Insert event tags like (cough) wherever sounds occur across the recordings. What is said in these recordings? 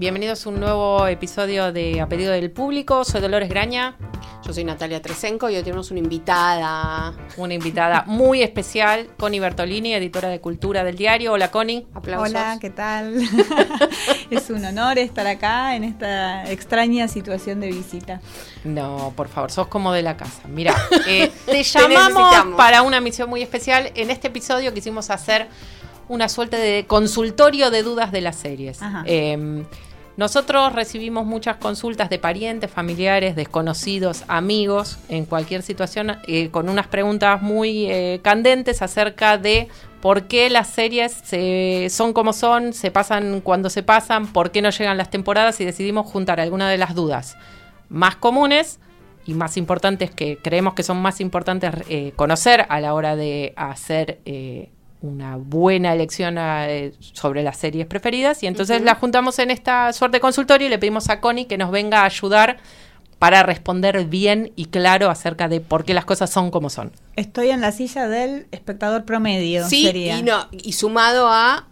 Bienvenidos a un nuevo episodio de A pedido del público. Soy Dolores Graña, Yo soy Natalia Tresenco y hoy tenemos una invitada. una invitada muy especial, Connie Bertolini, editora de Cultura del diario. Hola, Connie. Aplausos. Hola, ¿qué tal? (laughs) es un honor estar acá en esta extraña situación de visita. No, por favor, sos como de la casa. Mira, (laughs) eh, te llamamos para una misión muy especial. En este episodio quisimos hacer una suerte de consultorio de dudas de las series. Ajá. Eh, nosotros recibimos muchas consultas de parientes, familiares, desconocidos, amigos, en cualquier situación, eh, con unas preguntas muy eh, candentes acerca de por qué las series se- son como son, se pasan cuando se pasan, por qué no llegan las temporadas y decidimos juntar algunas de las dudas más comunes y más importantes que creemos que son más importantes eh, conocer a la hora de hacer una buena elección eh, sobre las series preferidas. Y entonces las juntamos en esta suerte de consultorio y le pedimos a Connie que nos venga a ayudar para responder bien y claro acerca de por qué las cosas son como son. Estoy en la silla del espectador promedio. Sí, sería. y, no, y sumado a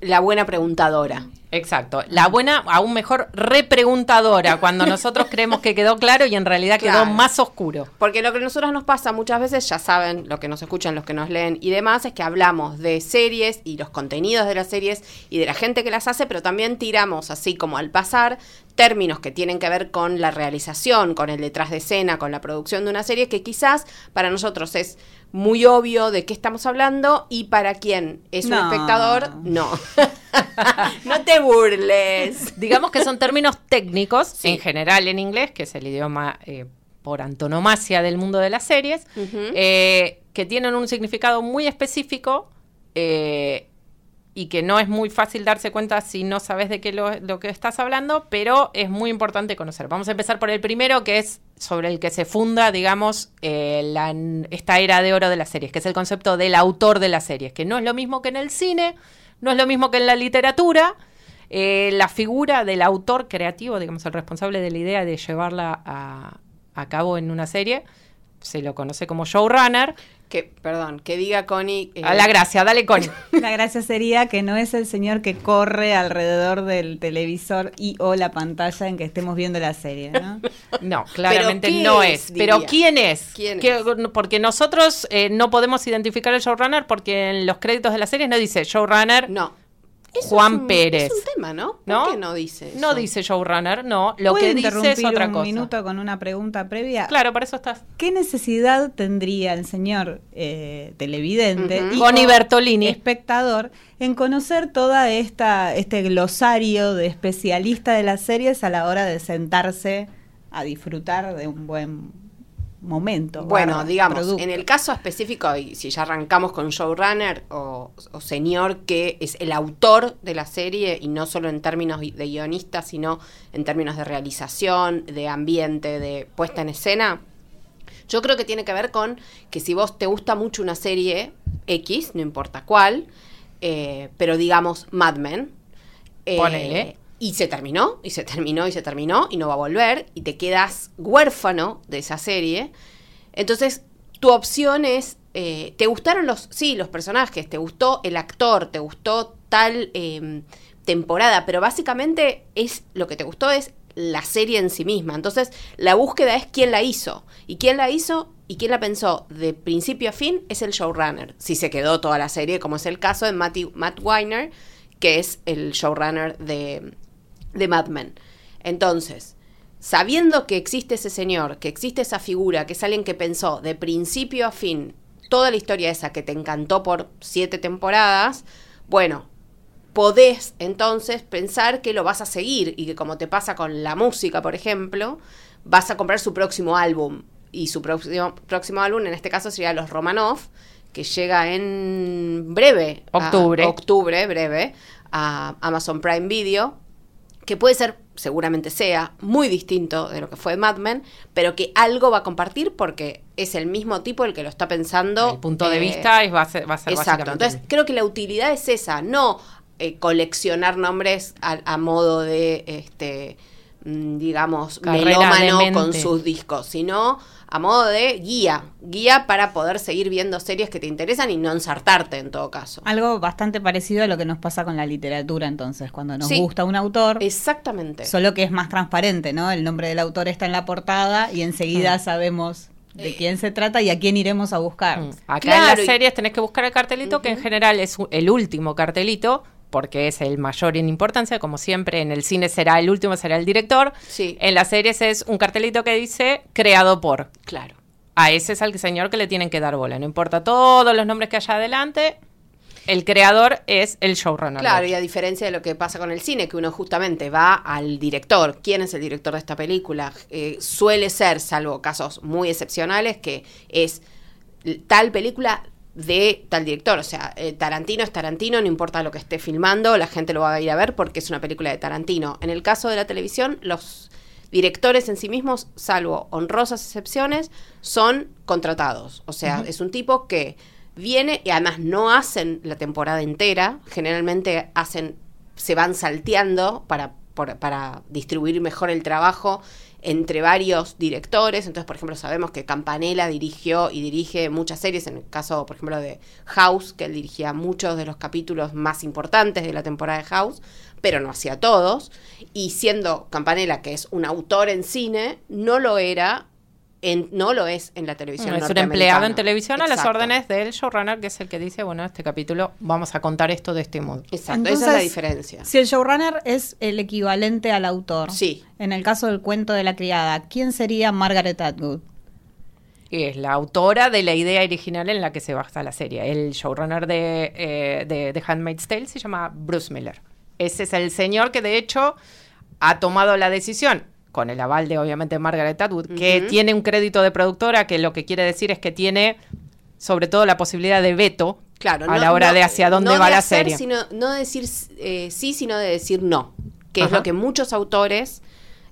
la buena preguntadora. Exacto. La buena, aún mejor, repreguntadora, cuando (laughs) nosotros creemos que quedó claro y en realidad quedó Claro. más oscuro. Porque lo que a nosotros nos pasa muchas veces, ya saben, lo que nos escuchan, los que nos leen y demás, es que hablamos de series y los contenidos de las series y de la gente que las hace, pero también tiramos, así como al pasar, términos que tienen que ver con la realización, con el detrás de escena, con la producción de una serie, que quizás para nosotros es muy obvio de qué estamos hablando y para quien es un espectador, no. (laughs) (laughs) no te burles. Digamos que son términos técnicos, Sí. en general en inglés, que es el idioma eh, por antonomasia del mundo de las series, eh, que tienen un significado muy específico eh, y que no es muy fácil darse cuenta si no sabes de qué lo, lo que estás hablando, pero es muy importante conocer. Vamos a empezar por el primero, que es sobre el que se funda, digamos, eh, la- esta era de oro de las series, que es el concepto del autor de las series, que no es lo mismo que en el cine, no es lo mismo que en la literatura. Eh, la figura del autor creativo, digamos, el responsable de la idea de llevarla a, a cabo en una serie, se lo conoce como showrunner. Que, perdón, que diga Connie. eh, A la gracia, dale Connie. (laughs) La gracia sería que no es el señor que corre alrededor del televisor y o la pantalla en que estemos viendo la serie, ¿no? (laughs) No, claramente ¿qué no es, es. Pero? ¿quién es? ¿Quién ¿Qué- es? Porque nosotros eh, no podemos identificar el showrunner porque en los créditos de la serie no dice showrunner No. Eso Juan es un- Pérez. Es un tema, ¿no? ¿Por ¿No? qué no dice eso? No dice showrunner, no. Lo ¿Puedo que dice es interrumpir otra un cosa. minuto con una pregunta previa? Claro, para eso estás. ¿Qué necesidad tendría el señor eh, televidente Connie o Bertolini. espectador en conocer toda esta este glosario de especialista de las series a la hora de sentarse a disfrutar de un buen momento? Bueno, barra digamos, producto? en el caso específico, y si ya arrancamos con showrunner o, o señor que es el autor de la serie, y no solo en términos de guionista, sino en términos de realización, de ambiente, de puesta en escena, yo creo que tiene que ver con que si vos te gusta mucho una serie X, no importa cuál, eh, pero digamos Mad Men, eh, Ponele. Y se terminó, y se terminó, y se terminó, y no va a volver, y te quedas huérfano de esa serie. Entonces, tu opción es, eh, ¿te gustaron los, sí, los personajes? ¿Te gustó el actor? ¿Te gustó tal eh, temporada? Pero básicamente es lo que te gustó es la serie en sí misma. Entonces, la búsqueda es quién la hizo. Y quién la hizo y quién la pensó de principio a fin es el showrunner. Si se quedó toda la serie, como es el caso de Matt Weiner, que es el showrunner de, de Mad Men. Entonces, sabiendo que existe ese señor, que existe esa figura, que es alguien que pensó de principio a fin toda la historia esa que te encantó por siete temporadas, bueno, podés entonces pensar que lo vas a seguir y que como te pasa con la música, por ejemplo, vas a comprar su próximo álbum. y su próximo, próximo álbum, en este caso sería Los Romanov, que llega en breve. a- Octubre. octubre, breve, a Amazon Prime Video, que puede ser, seguramente sea, muy distinto de lo que fue Mad Men, pero que algo va a compartir porque es el mismo tipo el que lo está pensando. El punto de eh, vista es, va a ser, va a ser Exacto. Entonces, creo que la utilidad es esa, no eh, coleccionar nombres a, a modo de, este, mm, digamos, Carrera melómano con sus discos, sino a modo de guía, guía para poder seguir viendo series que te interesan y no ensartarte en todo caso. Algo bastante parecido a lo que nos pasa con la literatura entonces, cuando nos Sí. gusta un autor, Exactamente. solo que es más transparente, ¿no? El nombre del autor está en la portada y enseguida sabemos de quién se trata y a quién iremos a buscar. Mm. Acá en las series tenés que buscar el cartelito, que en general es el último cartelito, porque es el mayor en importancia, como siempre, en el cine será el último, será el director. Sí. En las series es un cartelito que dice creado por. Claro. A ese es al señor que le tienen que dar bola. No importa todos los nombres que haya adelante, el creador es el showrunner. Claro, y a diferencia de lo que pasa con el cine, que uno justamente va al director, quién es el director de esta película, Eh, suele ser, salvo casos muy excepcionales, que es tal película de tal director, o sea, eh, Tarantino es Tarantino, no importa lo que esté filmando, la gente lo va a ir a ver porque es una película de Tarantino. En el caso de la televisión, los directores en sí mismos, salvo honrosas excepciones, son contratados. O sea, es un tipo que viene y además no hacen la temporada entera, generalmente hacen, se van salteando para, por- para distribuir mejor el trabajo entre varios directores. Entonces, por ejemplo, sabemos que Campanella dirigió y dirige muchas series, en el caso, por ejemplo, de House, que él dirigía muchos de los capítulos más importantes de la temporada de House, pero no hacía todos. Y siendo Campanella, que es un autor en cine, no lo era. En, no lo es en la televisión. Es un empleado en televisión a las órdenes del showrunner, que es el que dice, bueno, este capítulo vamos a contar esto de este modo. Exacto, esa es la diferencia. Si el showrunner es el equivalente al autor, Sí. en el caso del cuento de la criada, ¿quién sería Margaret Atwood? Es la autora de la idea original en la que se basa la serie. El showrunner de, eh, de, de Handmaid's Tale se llama Bruce Miller. Ese es el señor que de hecho ha tomado la decisión, con el aval de obviamente Margaret Atwood, que tiene un crédito de productora, que lo que quiere decir es que tiene sobre todo la posibilidad de veto Claro, a no- la hora no- de hacia dónde no va de la hacer, serie. Sino, no de decir eh, sí, sino de decir no. Que es lo que muchos autores,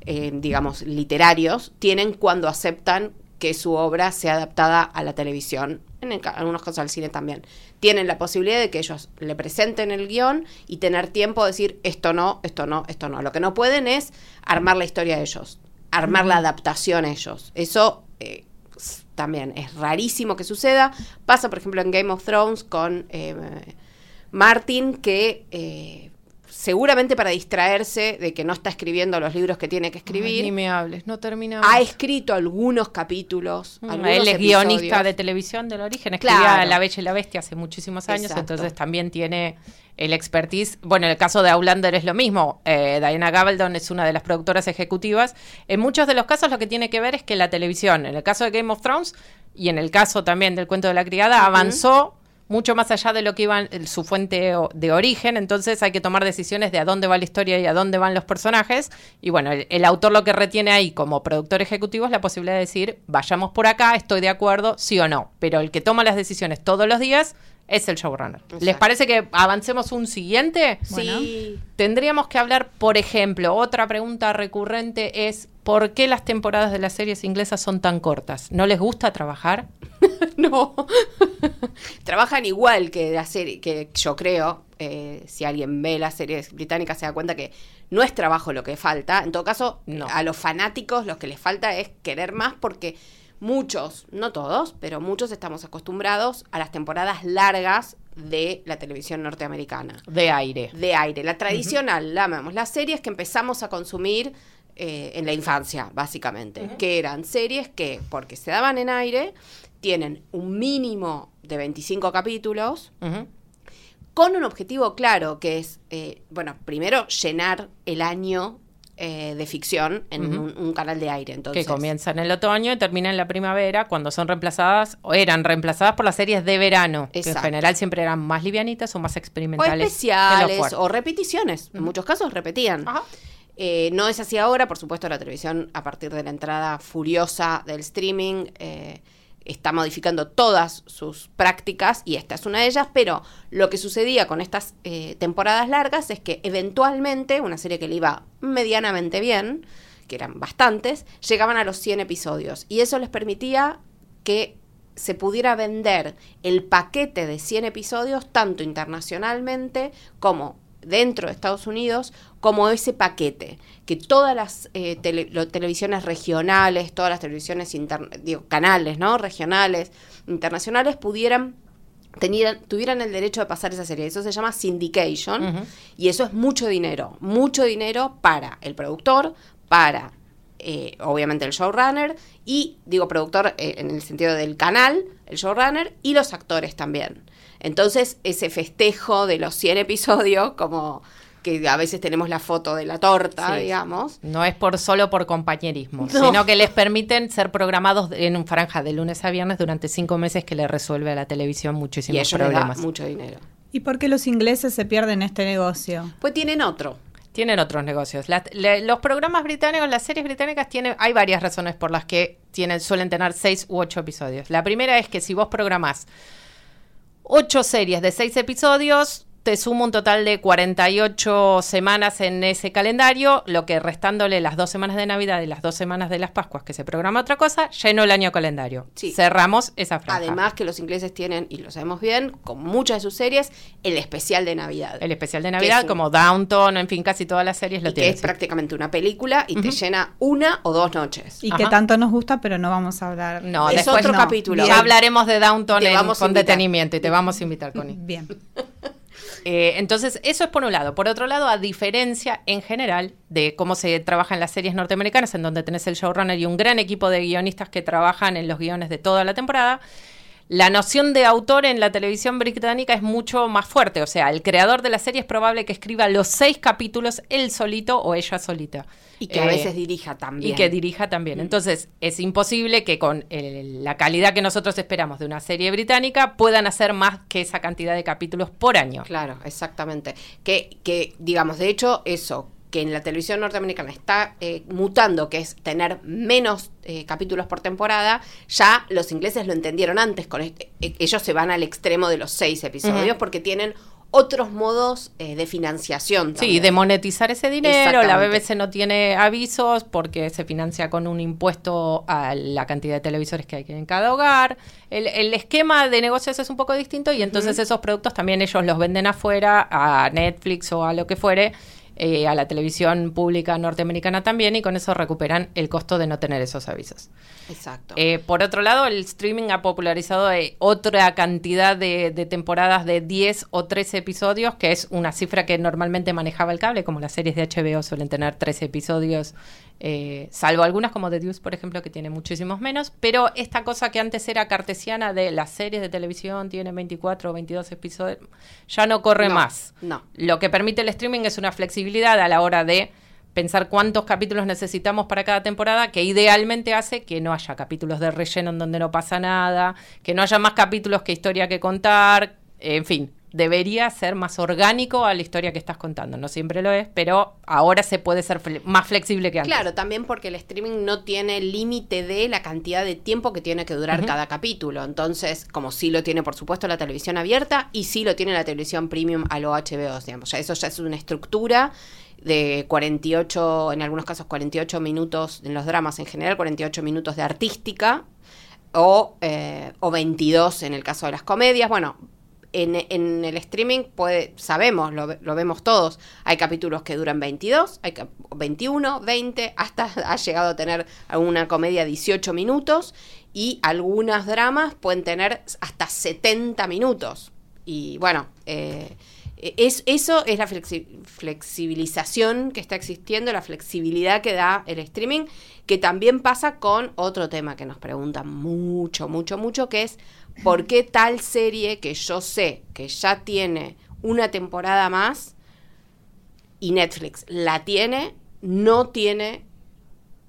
eh, digamos, literarios, tienen cuando aceptan que su obra sea adaptada a la televisión. En el algunos casos al cine también. Tienen la posibilidad de que ellos le presenten el guion y tener tiempo de decir esto no, esto no, esto no. Lo que no pueden es armar la historia ellos, armar la adaptación ellos. Eso eh, también es rarísimo que suceda. Pasa, por ejemplo, en Game of Thrones con eh, Martin, que eh, seguramente para distraerse de que no está escribiendo los libros que tiene que Ay, escribir, ni me hables, no terminamos. ha escrito algunos capítulos. Mm, algunos Él es guionista de televisión del origen, escribía Claro. La Bella y la Bestia hace muchísimos años, Exacto. entonces también tiene el expertise. Bueno, en el caso de Outlander es lo mismo. Eh, Diana Gabaldon es una de las productoras ejecutivas. En muchos de los casos lo que tiene que ver es que la televisión, en el caso de Game of Thrones y en el caso también del cuento de la criada, avanzó mucho más allá de lo que iba su fuente de origen, entonces hay que tomar decisiones de a dónde va la historia y a dónde van los personajes. Y bueno, el, el autor lo que retiene ahí como productor ejecutivo es la posibilidad de decir, vayamos por acá, estoy de acuerdo, sí o no. Pero el que toma las decisiones todos los días es el showrunner. ¿Les parece que avancemos un siguiente? Sí. Tendríamos que hablar, por ejemplo, otra pregunta recurrente es, ¿por qué las temporadas de las series inglesas son tan cortas? ¿No les gusta trabajar? (laughs) no. Trabajan igual que la serie, que yo creo, eh, si alguien ve las series británicas se da cuenta que no es trabajo lo que falta. En todo caso, No. a los fanáticos lo que les falta es querer más porque muchos, no todos, pero muchos estamos acostumbrados a las temporadas largas de la televisión norteamericana De aire. de aire. La tradicional, la amamos. Las series que empezamos a consumir eh, en la infancia, básicamente, que eran series que, porque se daban en aire, tienen un mínimo de 25 capítulos, con un objetivo claro, que es, eh, bueno, primero llenar el año eh, de ficción en un, un canal de aire. Entonces, que comienza en el otoño y termina en la primavera, cuando son reemplazadas, o eran reemplazadas por las series de verano, que en Exacto. general siempre eran más livianitas o más o experimentales. lo especiales, o repeticiones. En muchos casos repetían. Ajá. Eh, no es así ahora, por supuesto, la televisión, a partir de la entrada furiosa del streaming, eh, está modificando todas sus prácticas y esta es una de ellas, pero lo que sucedía con estas eh, temporadas largas es que eventualmente, una serie que le iba medianamente bien, que eran bastantes, llegaban a los 100 episodios. Y eso les permitía que se pudiera vender el paquete de 100 episodios tanto internacionalmente como dentro de Estados Unidos como ese paquete, que todas las eh, tele- lo- televisiones regionales, todas las televisiones, inter- digo, canales, ¿no? Regionales, internacionales, pudieran, tenieran- tuvieran el derecho de pasar esa serie. Eso se llama syndication y eso es mucho dinero, mucho dinero para el productor, para eh, obviamente el showrunner y digo productor eh, en el sentido del canal, el showrunner y los actores también. Entonces ese festejo de los 100 episodios, como que a veces tenemos la foto de la torta, Sí. digamos. No es por solo por compañerismo, No. sino que les permiten ser programados en un franja de lunes a viernes durante cinco meses que le resuelve a la televisión Y muchísimos ellos les da problemas. mucho dinero. ¿Y por qué los ingleses se pierden este negocio? Pues tienen otro. Tienen otros negocios. La- le- los programas británicos, las series británicas tienen, hay varias razones por las que tienen, suelen tener seis u ocho episodios. La primera es que si vos programás ocho series de seis episodios, te suma un total de 48 semanas en ese calendario, lo que restándole las dos semanas de Navidad y las dos semanas de las Pascuas, que se programa otra cosa, llenó el año calendario. Sí. Cerramos esa franja. Además que los ingleses tienen, y lo sabemos bien, con muchas de sus series, el especial de Navidad. el especial de Navidad, es un- como Downton, en fin, casi todas las series lo y que tienen. es sí. prácticamente una película y te llena una o dos noches. Y Ajá. que tanto nos gusta, pero no vamos a hablar. No, Es después otro no. capítulo. Ya hablaremos de Downton Te en- vamos a con invitar. detenimiento y te vamos a invitar, Connie. Bien. Eh, entonces, eso es por un lado. Por otro lado, a diferencia en general de cómo se trabaja en las series norteamericanas, en donde tenés el showrunner y un gran equipo de guionistas que trabajan en los guiones de toda la temporada, la noción de autor en la televisión británica es mucho más fuerte. O sea, el creador de la serie es probable que escriba los seis capítulos él solito o ella solita. Y que a Eh, veces dirija también. y que dirija también. Entonces, es imposible que con el- la calidad que nosotros esperamos de una serie británica puedan hacer más que esa cantidad de capítulos por año. Claro, exactamente. Que, que, digamos, de hecho, eso que en la televisión norteamericana está eh, mutando, que es tener menos eh, capítulos por temporada, ya los ingleses lo entendieron antes. Con este- eh, ellos se van al extremo de los seis episodios porque tienen otros modos eh, de financiación. Sí, de monetizar ese dinero. La. BBC no tiene avisos porque se financia con un impuesto a la cantidad de televisores que hay en cada hogar. El, el esquema de negocios es un poco distinto y entonces esos productos también ellos los venden afuera a Netflix o a lo que fuere. Eh, a la televisión pública norteamericana también y con eso recuperan el costo de no tener esos avisos. Exacto. Eh, por otro lado, el streaming ha popularizado eh, otra cantidad de, de temporadas de 10 o 13 episodios, que es una cifra que normalmente manejaba el cable, como las series de HBO suelen tener 13 episodios, eh, salvo algunas como The Deuce, por ejemplo, que tiene muchísimos menos, pero esta cosa que antes era cartesiana de las series de televisión tienen 24 o 22 episodios, ya no corre No, más. no. Lo que permite el streaming es una flexibilidad a la hora de pensar cuántos capítulos necesitamos para cada temporada, que idealmente hace que no haya capítulos de relleno en donde no pasa nada, que no haya más capítulos que historia que contar, en fin, debería ser más orgánico a la historia que estás contando. No siempre lo es, pero ahora se puede ser fle- más flexible que antes. Claro, también porque el streaming no tiene límite de la cantidad de tiempo que tiene que durar cada capítulo. Entonces, como sí lo tiene, por supuesto, la televisión abierta y sí lo tiene la televisión premium a lo HBO, digamos. Ya eso ya es una estructura de 48, en algunos casos 48 minutos, en los dramas en general, 48 minutos de artística o, eh, o 22 en el caso de las comedias. Bueno, en, el streaming puede, sabemos, lo, ve- lo vemos todos, hay capítulos que duran 22, hay cap- 21, 20, hasta (laughs) ha llegado a tener alguna comedia 18 minutos y algunas dramas pueden tener hasta 70 minutos. Y bueno, eh, es, eso es la flexi- flexibilización que está existiendo, la flexibilidad que da el streaming, que también pasa con otro tema que nos preguntan mucho, mucho, mucho, que es por qué tal serie que yo sé que ya tiene una temporada más y Netflix la tiene, no tiene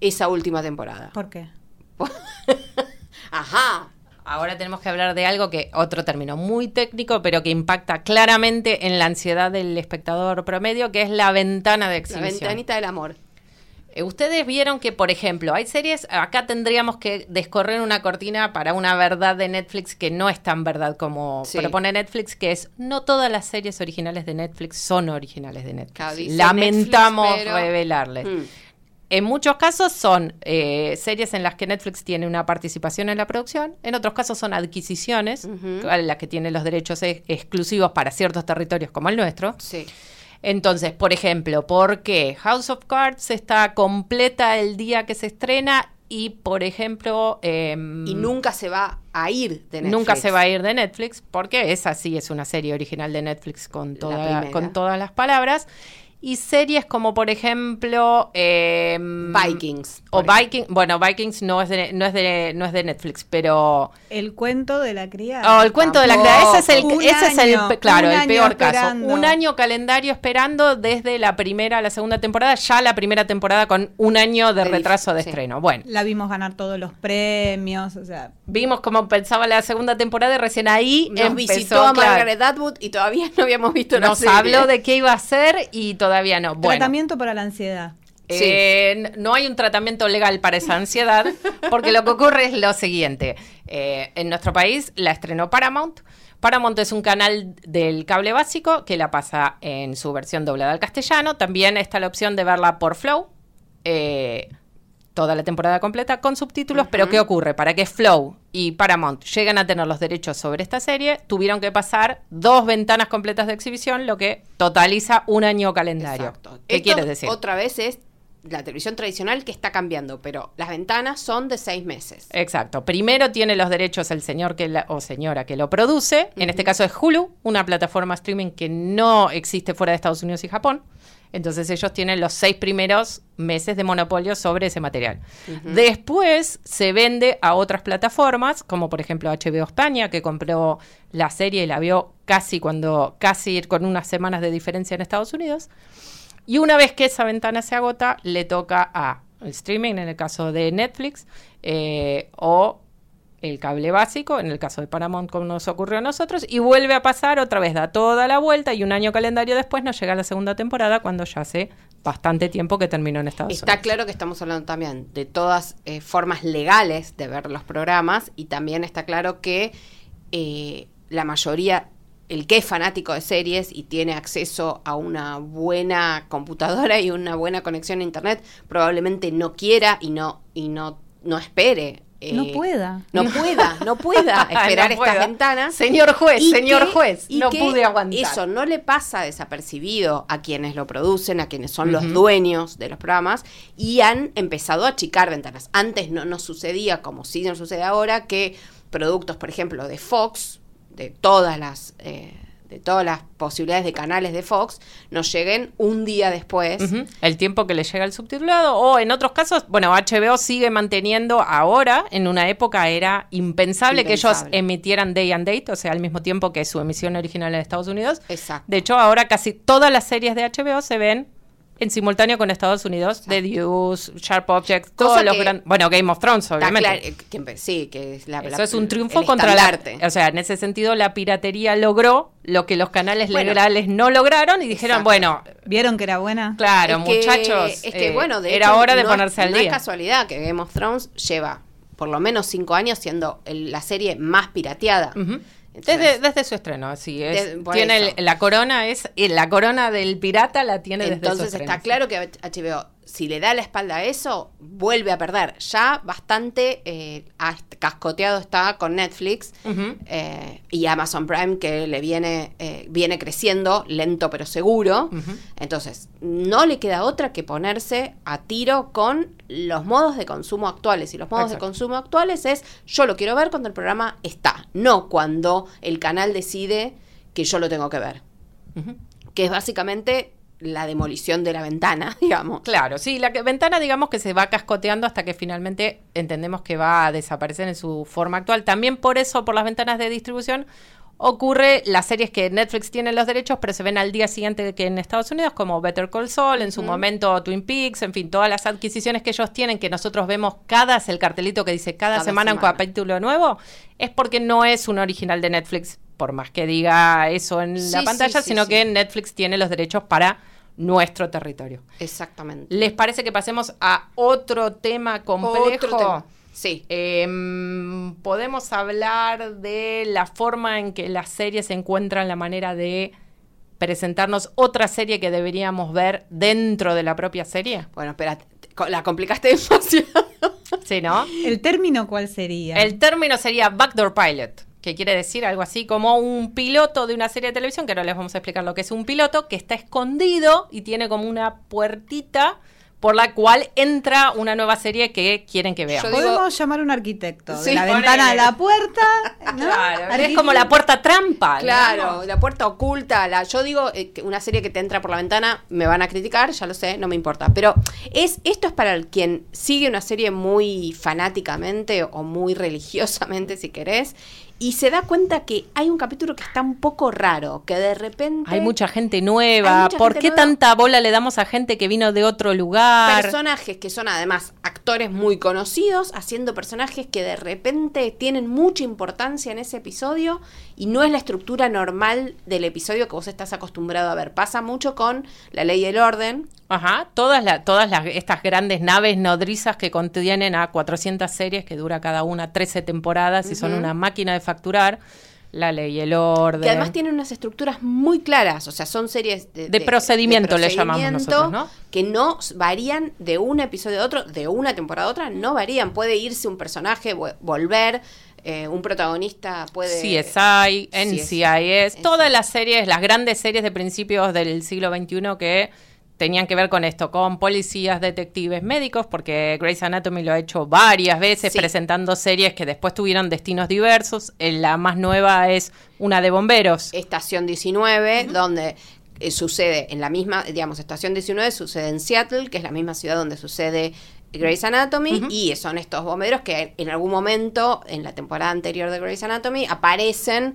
esa última temporada. ¿Por qué? (laughs) Ajá, ahora tenemos que hablar de algo que, otro término muy técnico, pero que impacta claramente en la ansiedad del espectador promedio, que es la ventana de La exhibición. ventanita del amor. Eh, Ustedes vieron que, por ejemplo, hay series, acá tendríamos que descorrer una cortina para una verdad de Netflix que no es tan verdad como Sí. propone Netflix, que es no todas las series originales de Netflix son originales de Netflix. Claro, Lamentamos Netflix, pero- revelarles. Mm. En muchos casos son eh, series en las que Netflix tiene una participación en la producción, en otros casos son adquisiciones, en las que tiene los derechos ex- exclusivos para ciertos territorios como el nuestro. Sí. Entonces, por ejemplo, ¿por qué House of Cards está completa el día que se estrena y, por ejemplo, em, Y nunca se va a ir de Netflix. nunca se va a ir de Netflix? Porque esa sí es una serie original de Netflix con, La toda- primera. con todas las palabras. Y series como, por ejemplo, em, Vikings. O Vikings, bueno, Vikings no es de, no es de, no es de Netflix, pero El cuento de la criada. Oh, el cuento de la criada, ese es el, ese es el claro, el peor esperando. caso. Un año calendario esperando desde la primera a la segunda temporada, ya la primera temporada con un año de retraso de sí. estreno. Bueno, La vimos ganar todos los premios, o sea, vimos cómo pensaba la segunda temporada y recién ahí Nos empezó, visitó a claro, Margaret Atwood y todavía (laughs) no habíamos visto la Nos serie. habló de qué iba a hacer y todavía no. Bueno, tratamiento para la ansiedad. Eh, n- no hay un tratamiento legal para esa ansiedad, porque lo que ocurre es lo siguiente. Eh, en nuestro país la estrenó Paramount. Paramount es un canal del cable básico que la pasa en su versión doblada al castellano. También está la opción de verla por Flow. eh, toda la temporada completa con subtítulos, pero ¿qué ocurre? Para que Flow y Paramount lleguen a tener los derechos sobre esta serie, tuvieron que pasar dos ventanas completas de exhibición, lo que totaliza un año calendario. Exacto. ¿Qué Esto, quieres decir? Otra vez es la televisión tradicional que está cambiando, pero las ventanas son de seis meses. Exacto. Primero tiene los derechos el señor que la- o señora que lo produce. En este caso es Hulu, una plataforma streaming que no existe fuera de Estados Unidos y Japón. Entonces ellos tienen los seis primeros meses de monopolio sobre ese material. Después se vende a otras plataformas, como por ejemplo HBO España, que compró la serie y la vio casi cuando, casi con unas semanas de diferencia en Estados Unidos. Y una vez que esa ventana se agota, le toca a el streaming, en el caso de Netflix, eh, o el cable básico, en el caso de Paramount, como nos ocurrió a nosotros, y vuelve a pasar otra vez, da toda la vuelta, y un año calendario después nos llega la segunda temporada, cuando ya hace bastante tiempo que terminó en Estados Está Unidos. claro que estamos hablando también de todas eh, formas legales de ver los programas y también está claro que eh, la mayoría, el que es fanático de series y tiene acceso a una buena computadora y una buena conexión a internet, probablemente no quiera y no, y no, no espere. Eh, no pueda. No pueda, no pueda (laughs) esperar No estas ventanas. Señor juez, señor que- juez, no pude aguantar. Eso no le pasa desapercibido a quienes lo producen, a quienes son los dueños de los programas y han empezado a achicar ventanas. Antes no nos sucedía, como sí nos sucede ahora, que productos, por ejemplo, de Fox, de todas las... eh, de todas las posibilidades de canales de Fox, nos lleguen un día después. El tiempo que le llega el subtitulado, o en otros casos, bueno, HBO sigue manteniendo ahora, en una época era impensable, que ellos Impensable. emitieran day and date, o sea, al mismo tiempo que su emisión original en Estados Unidos. Exacto. De hecho, ahora casi todas las series de HBO se ven en simultáneo con Estados Unidos, The Deuce, Sharp Objects, Cosa todos los grandes, bueno, Game of Thrones, obviamente. que sí, que es la, Eso la- es un triunfo el contra la... estandarte. O sea, en ese sentido, la piratería logró lo que los canales Bueno. legales no lograron y dijeron, Exacto. bueno, ¿Vieron que era buena? claro, Es que- muchachos, es que eh, bueno, de era hecho, hora de no ponerse es, al no día. es casualidad que Game of Thrones lleva por lo menos cinco años siendo el- la serie más pirateada. Entonces, Desde, desde su estreno, así es. De- tiene el- la corona es la corona del pirata la tiene desde su entonces está claro que HBO, si le da la espalda a eso, vuelve a perder. Ya bastante eh, cascoteado está con Netflix eh, y Amazon Prime que le viene, eh, viene creciendo, lento pero seguro. Entonces, no le queda otra que ponerse a tiro con los modos de consumo actuales. Y los modos Exacto. de consumo actuales es, yo lo quiero ver cuando el programa está, no cuando el canal decide que yo lo tengo que ver. Que es básicamente la demolición de la ventana, (laughs) digamos. Claro, sí, la que- ventana digamos que se va cascoteando hasta que finalmente entendemos que va a desaparecer en su forma actual. También por eso, por las ventanas de distribución, ocurre las series que Netflix tiene los derechos, pero se ven al día siguiente que en Estados Unidos, como Better Call Saul, en su momento Twin Peaks, en fin, todas las adquisiciones que ellos tienen, que nosotros vemos cada, es el cartelito que dice cada, Cada semana, semana. un capítulo nuevo, es porque no es un original de Netflix, por más que diga eso en Sí, la pantalla, sí, sino que Netflix tiene los derechos para nuestro territorio. Exactamente. ¿Les parece que pasemos a otro tema complejo? Otro tema. Sí. Em, podemos hablar de la forma en que las series encuentran la manera de presentarnos otra serie que deberíamos ver dentro de la propia serie. Bueno, espera, la complicaste (laughs) demasiado. Sí, ¿no? ¿El término cuál sería? El término sería backdoor pilot, que quiere decir algo así como un piloto de una serie de televisión, que ahora les vamos a explicar lo que es un piloto, que está escondido y tiene como una puertita por la cual entra una nueva serie que quieren que veamos. Digo- Podemos llamar a un arquitecto. Sí, de la ventana a la puerta. ¿no? Claro, es como la puerta trampa. ¿no? Claro, la puerta oculta. La, yo digo eh, que una serie que te entra por la ventana, me van a criticar, ya lo sé, no me importa. Pero es esto es para el quien sigue una serie muy fanáticamente o muy (laughs) religiosamente, si querés, y se da cuenta que hay un capítulo que está un poco raro, que de repente Hay mucha gente nueva. mucha ¿Por gente qué nueva. tanta bola le damos a gente que vino de otro lugar? personajes que son además actores muy conocidos haciendo personajes que de repente tienen mucha importancia en ese episodio y no es la estructura normal del episodio que vos estás acostumbrado a ver. Pasa mucho con La Ley y el Orden. Ajá, todas, la- todas las, estas grandes naves nodrizas que contienen a 400 series que dura cada una 13 temporadas y son una máquina de facturar. La ley y el orden. Que además tienen unas estructuras muy claras, o sea, son series de, De procedimiento le llamamos procedimiento nosotros, ¿no? Que no varían de un episodio a otro, de una temporada a otra, no varían. Puede irse un personaje, vo- volver, eh, un protagonista puede... CSI, NCIS, todas las series, las grandes series de principios del siglo XXI que tenían que ver con esto, con policías, detectives, médicos, porque Grey's Anatomy lo ha hecho varias veces Sí. presentando series que después tuvieron destinos diversos. Eh, La más nueva es una de bomberos. Estación 19, donde eh, sucede en la misma, digamos, Estación 19 sucede en Seattle, que es la misma ciudad donde sucede Grey's Anatomy, y son estos bomberos que en algún momento, en la temporada anterior de Grey's Anatomy, aparecen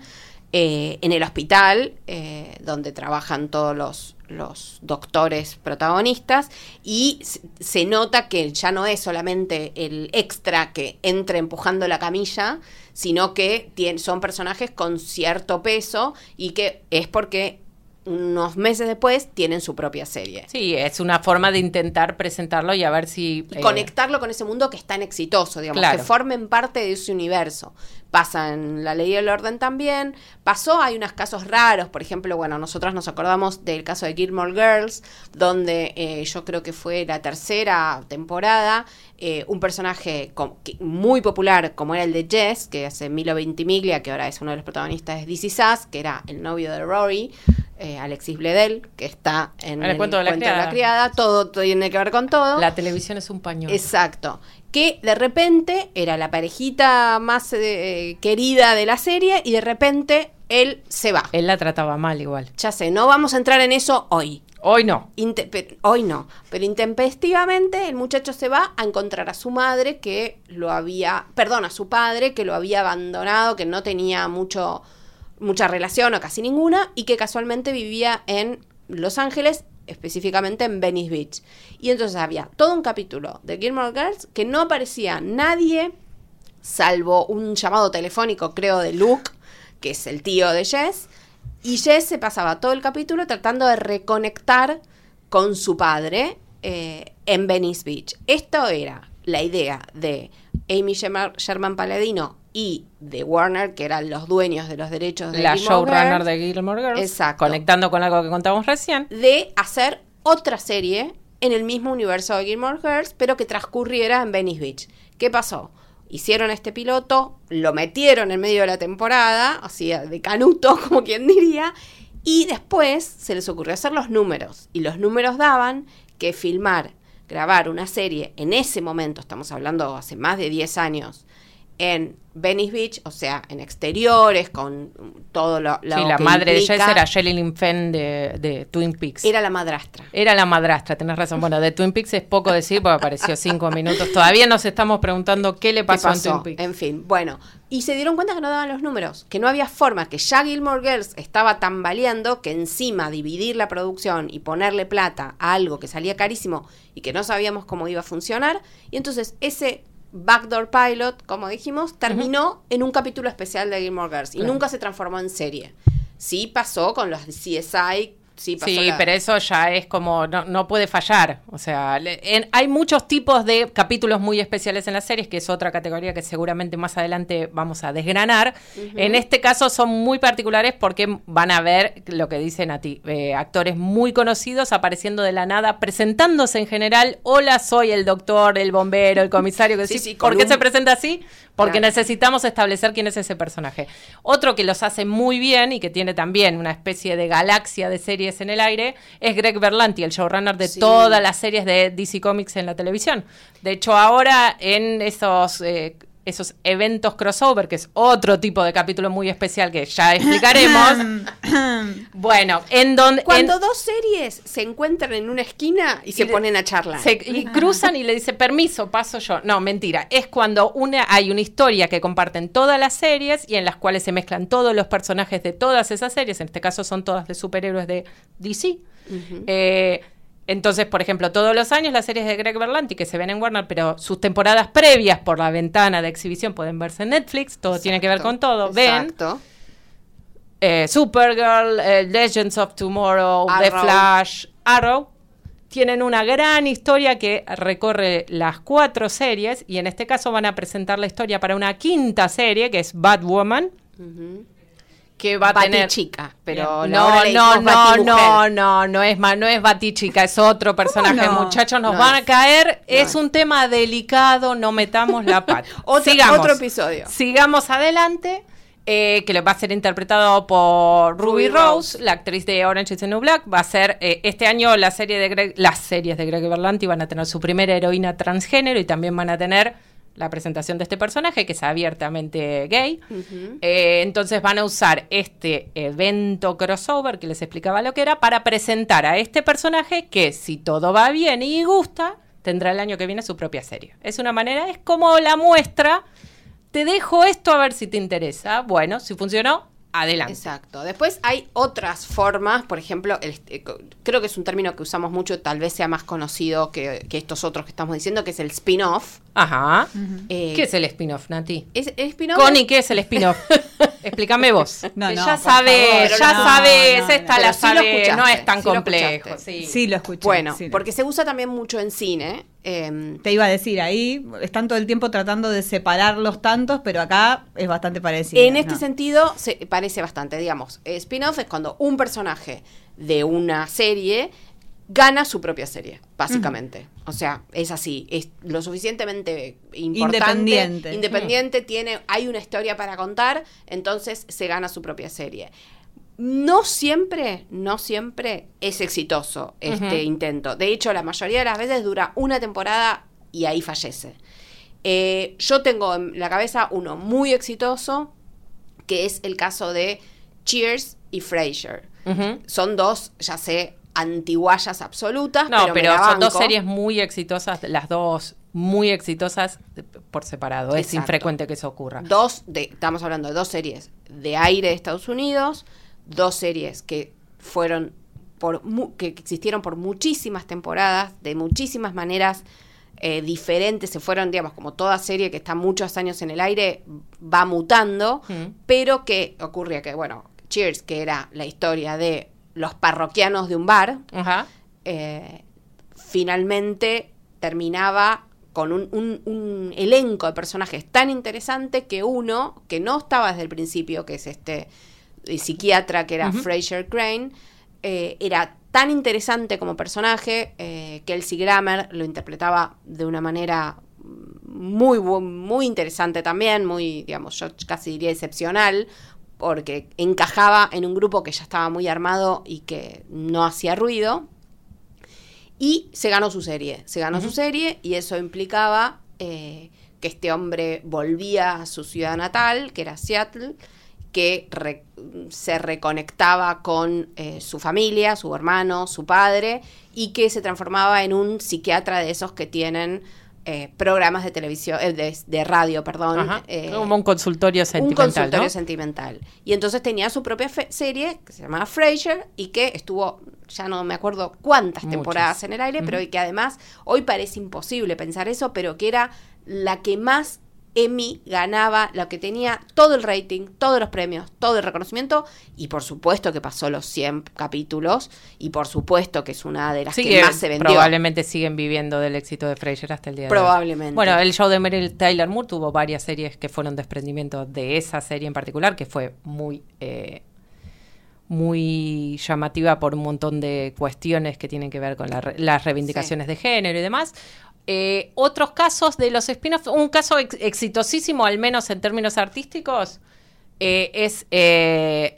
eh, en el hospital eh, donde trabajan todos los, los doctores protagonistas y se, nota que ya no es solamente el extra que entra empujando la camilla, sino que son personajes con cierto peso y que es porque unos meses después tienen su propia serie. Sí, es una forma de intentar presentarlo y a ver si... Y eh, conectarlo con ese mundo que es tan exitoso, digamos, Claro. que formen parte de ese universo. Pasa en La Ley y el Orden también. Pasó, hay unos casos raros, por ejemplo, bueno, nosotros nos acordamos del caso de Gilmore Girls, donde eh, yo creo que fue la tercera temporada, eh, un personaje que- muy popular como era el de Jess, que hace Milo Ventimiglia, que ahora es uno de los protagonistas de Is Us, que era el novio de Rory, eh, Alexis Bledel, que está en el cuento de la criada. criada. Todo tiene que ver con todo. La televisión es un pañuelo. Exacto. Que de repente era la parejita más eh, querida de la serie y de repente él se va. Él la trataba mal igual. Ya sé, no vamos a entrar en eso hoy. Hoy no. Inte- pe- hoy no, pero intempestivamente el muchacho se va a encontrar a su madre que lo había, perdón, a su padre que lo había abandonado, que no tenía mucho, mucha relación o casi ninguna y que casualmente vivía en Los Ángeles, específicamente en Venice Beach. Y entonces había todo un capítulo de Gilmore Girls que no aparecía nadie salvo un llamado telefónico, creo, de Luke, que es el tío de Jess, y Jess se pasaba todo el capítulo tratando de reconectar con su padre eh, en Venice Beach. Esto era la idea de Amy Sherman, Paladino y de Warner, que eran los dueños de los derechos de La Gilmore showrunner Girls, de Gilmore Girls. Exacto. Conectando con algo que contamos recién. de hacer otra serie en el mismo universo de Gilmore Girls, pero que transcurriera en Venice Beach. ¿Qué pasó? Hicieron este piloto, lo metieron en medio de la temporada, así de canuto, (laughs) como quien diría, y después se les ocurrió hacer los números. Y los números daban que filmar, grabar una serie en ese momento, estamos hablando hace más de 10 años, en Venice Beach, o sea, en exteriores, con todo lo, lo Sí, la que madre de. Jess era Shelley Fenn de, de Twin Peaks. Era la madrastra. Era la madrastra, tenés razón. Bueno, de Twin Peaks es poco decir porque apareció cinco minutos. Todavía nos estamos preguntando qué le ¿Qué pasó, pasó? en Twin Peaks. En fin, bueno. Y se dieron cuenta que no daban los números, que no había forma, que ya Gilmore Girls estaba tambaleando, que encima dividir la producción y ponerle plata a algo que salía carísimo y que no sabíamos cómo iba a funcionar. Y entonces ese backdoor pilot, como dijimos, terminó en un capítulo especial de Gilmore Girls y Claro. nunca se transformó en serie. Sí pasó con los CSI, sí pasó Sí, la- pero eso ya es como, no, no puede fallar. O sea, le- en- hay muchos tipos de capítulos muy especiales en las series, que es otra categoría que seguramente más adelante vamos a desgranar. En este caso son muy particulares porque van a ver lo que dicen a ti, eh, actores muy conocidos apareciendo de la nada, presentándose en general, hola, soy el doctor, el bombero, el comisario, que (laughs) Sí, sí, ¿por qué un- se presenta así? Porque Claro. necesitamos establecer quién es ese personaje. Otro que los hace muy bien y que tiene también una especie de galaxia de series en el aire es Greg Berlanti, el showrunner de Sí. todas las series de DC Comics en la televisión. De hecho, ahora en esos... eh, esos eventos crossover, que es otro tipo de capítulo muy especial que ya explicaremos. (coughs) bueno, en donde... Cuando en- dos series se encuentran en una esquina y, se ponen a charlar. se- y cruzan y le dice, permiso, paso yo. No, mentira. Es cuando una, hay una historia que comparten todas las series y en las cuales se mezclan todos los personajes de todas esas series. En este caso son todas de superhéroes de DC. Eh, entonces, por ejemplo, todos los años las series de Greg Berlanti que se ven en Warner, pero sus temporadas previas por la ventana de exhibición pueden verse en Netflix. Todo tiene que ver con todo. Ven Exacto. eh, Supergirl, eh, Legends of Tomorrow, The. Flash, Arrow, tienen una gran historia que recorre las cuatro series y en este caso van a presentar la historia para una quinta serie que es Batwoman, que va a tener... Batichica, pero no, no, no, no, no, no es no es Batichica, es otro personaje, no? muchachos, nos No van a caer, es es. un tema delicado, no metamos la pata. (laughs) Otro- Sigamos. otro episodio. Sigamos adelante. eh, que lo va a ser interpretado por Ruby, Ruby Rose, Rose. la actriz de Orange is the New Black. Va a ser eh, este año la serie de Greg- las series de Greg Berlanti van a tener su primera heroína transgénero y también van a tener la presentación de este personaje que es abiertamente gay. Eh, entonces van a usar este evento crossover que les explicaba lo que era para presentar a este personaje que si todo va bien y gusta, tendrá el año que viene su propia serie. Es una manera, es como la muestra. Te dejo esto a ver si te interesa. Bueno, si funcionó, adelante. Exacto. Después hay otras formas, por ejemplo, el- eh, creo que es un término que usamos mucho, tal vez sea más conocido que, que estos otros que estamos diciendo, que es el spin-off. Ajá. Eh, ¿Qué es el spin-off, Nati? Es, el spin-off Connie, ¿qué es el spin-off? (laughs) Explícame vos. No, Que no, ya sabes, favor, ya no, sabes, no, no. esta la sí lo sabe, no es tan sí complejo. Sí. Sí, lo escuché. Bueno, porque se usa también mucho en cine. Eh, Te iba a decir, ahí están todo el tiempo tratando de separar los tantos, pero acá es bastante parecido. en este ¿no? sentido, se parece bastante, digamos. Spin-off es cuando un personaje de una serie gana su propia serie, básicamente. O sea, es así, es lo suficientemente importante, Independiente. independiente, tiene, hay una historia para contar, entonces se gana su propia serie. No siempre, no siempre es exitoso este intento. De hecho, la mayoría de las veces dura una temporada y ahí fallece. Eh, yo tengo en la cabeza uno muy exitoso, que es el caso de Cheers y Frasier. Son dos, ya sé, antiguallas absolutas, No, pero, son dos series muy exitosas, las dos muy exitosas por separado. Es infrecuente que eso ocurra. Dos, de, estamos hablando de dos series de aire de Estados Unidos, dos series que fueron por mu- que existieron por muchísimas temporadas, de muchísimas maneras eh, diferentes, se fueron, digamos, como toda serie que está muchos años en el aire, va mutando, Mm. pero que ocurría que, bueno, Cheers, que era la historia de los parroquianos de un bar, eh, finalmente terminaba con un, un- un elenco de personajes tan interesante que uno, que no estaba desde el principio, que es este eh, psiquiatra que era. Fraser Crane, eh, era tan interesante como personaje eh, que Elsie Grammer lo interpretaba de una manera muy, muy interesante también, muy, digamos, yo casi diría excepcional, porque encajaba en un grupo que ya estaba muy armado y que no hacía ruido. Y se ganó su serie, se ganó su serie y eso implicaba eh, que este hombre volvía a su ciudad natal, que era Seattle, que re- se reconectaba con eh, su familia, su hermano, su padre, y que se transformaba en un psiquiatra de esos que tienen eh, programas de televisión, eh, de, de radio, perdón. Como un consultorio un sentimental, consultorio ¿no? sentimental. Y entonces tenía su propia serie que se llamaba Frasier y que estuvo, ya no me acuerdo cuántas Muchas. temporadas en el aire, pero que además hoy parece imposible pensar eso, pero que era la que más Emmy ganaba, la que tenía todo el rating, todos los premios, todo el reconocimiento y por supuesto que pasó los 100 capítulos y por supuesto que es una de las Sí, que, que más se vendió. probablemente siguen viviendo del éxito de Frasier hasta el día de hoy. Probablemente. Bueno, el show de Meryl Tyler Moore tuvo varias series que fueron desprendimiento de esa serie en particular, que fue muy, eh, muy llamativa por un montón de cuestiones que tienen que ver con la re- las reivindicaciones de género y demás. Eh, otros casos de los spin-offs, un caso ex- exitosísimo, al menos en términos artísticos, eh, es eh,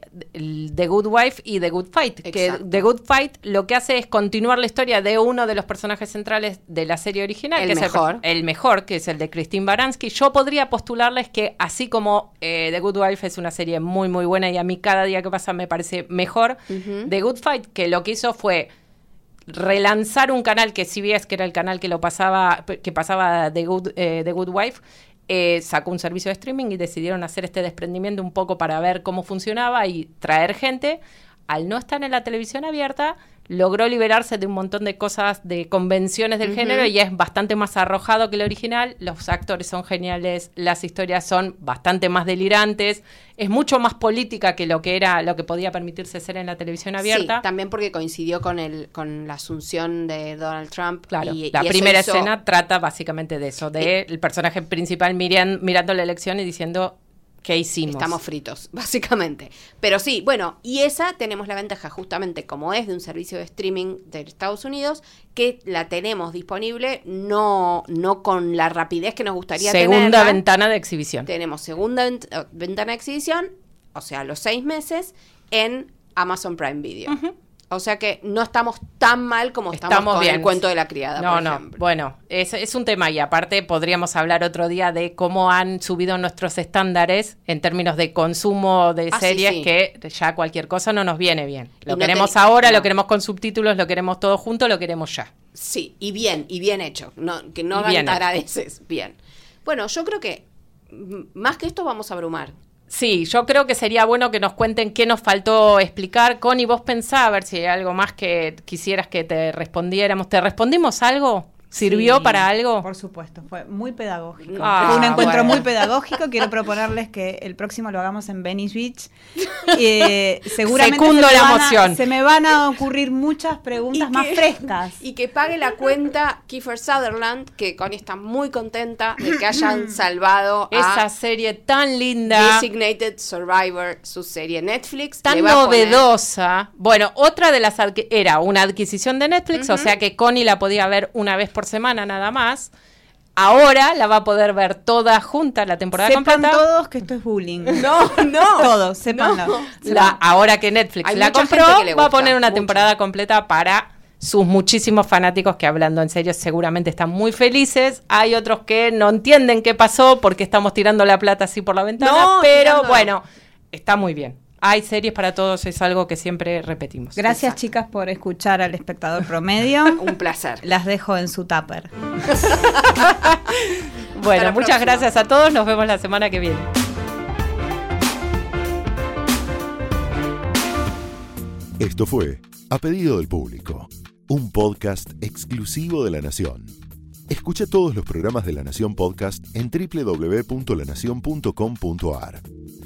The Good Wife y The Good Fight. Que. The Good Fight lo que hace es continuar la historia de uno de los personajes centrales de la serie original, El que mejor. es el, el mejor, que es el de Christine Baranski. Yo podría postularles que así como eh, The Good Wife es una serie muy muy buena y a mí cada día que pasa me parece mejor, The Good Fight que lo que hizo fue relanzar un canal que si bien que era el canal que lo pasaba que pasaba The Good, eh, The Good Wife eh, sacó un servicio de streaming y decidieron hacer este desprendimiento un poco para ver cómo funcionaba y traer gente. Al no estar en la televisión abierta logró liberarse de un montón de cosas de convenciones del género y es bastante más arrojado que el original los actores son geniales las historias son bastante más delirantes es mucho más política que lo que era lo que podía permitirse ser en la televisión abierta Sí, también porque coincidió con el con la asunción de Donald Trump. Claro, y- la y primera hizo- escena trata básicamente de eso, de el personaje principal miran- mirando la elección y diciendo qué hicimos. Estamos fritos, (laughs) básicamente. Pero sí, bueno, y esa tenemos la ventaja justamente como es de un servicio de streaming de Estados Unidos, que la tenemos disponible no, no con la rapidez que nos gustaría Segunda tenerla. ventana de exhibición. Tenemos segunda vent- eh, ventana de exhibición, o sea, los seis meses, en Amazon Prime Video. O sea que no estamos tan mal como estamos, Estamos con bien. el cuento de la criada, No, por no. ejemplo. Bueno, es, es un tema y aparte podríamos hablar otro día de cómo han subido nuestros estándares en términos de consumo de Ah, series sí. que ya cualquier cosa no nos viene bien. Lo no queremos te- ahora, no. lo queremos con subtítulos, lo queremos todo junto, lo queremos ya. Sí, y bien, y bien hecho. No, que no hagan taradeces. Bien. Bueno, yo creo que más que esto vamos a abrumar. Sí, yo creo que sería bueno que nos cuenten qué nos faltó explicar. Connie, vos pensá a ver si hay algo más que quisieras que te respondiéramos. ¿Te respondimos algo? ¿Sirvió Sí, para algo? Por supuesto, fue muy pedagógico. Ah, fue un encuentro bueno. muy pedagógico. Quiero proponerles que el próximo lo hagamos en Venice Beach. (laughs) Eh, seguramente Secundo se me la van a- moción. se me van a ocurrir muchas preguntas más que- frescas. Y que pague la cuenta Kiefer Sutherland, que Connie está muy contenta de que hayan (clears throat) salvado Esa a serie tan linda, Designated Survivor, su serie Netflix. tan poner- novedosa. Bueno, otra de las era una adquisición de Netflix, o sea que Connie la podía ver una vez por semana nada más. Ahora la va a poder ver toda junta la temporada Sepan completa. todos que esto es bullying. (laughs) No, no. Todos, sépanlo. No. La, ahora que Netflix Hay la compró, va a poner una temporada completa para sus muchísimos fanáticos que hablando en serio seguramente están muy felices. Hay otros que no entienden qué pasó porque estamos tirando la plata así por la ventana, No, pero bueno, está muy bien. Hay series para todos, es algo que siempre repetimos. Gracias, Exacto. chicas, por escuchar al espectador promedio. (laughs) Un placer. Las dejo en su tupper. (laughs) Bueno, muchas próxima. gracias a todos, nos vemos la semana que viene. Esto fue A Pedido del Público, un podcast exclusivo de La Nación. Escucha todos los programas de La Nación Podcast en www.lanacion.com.ar.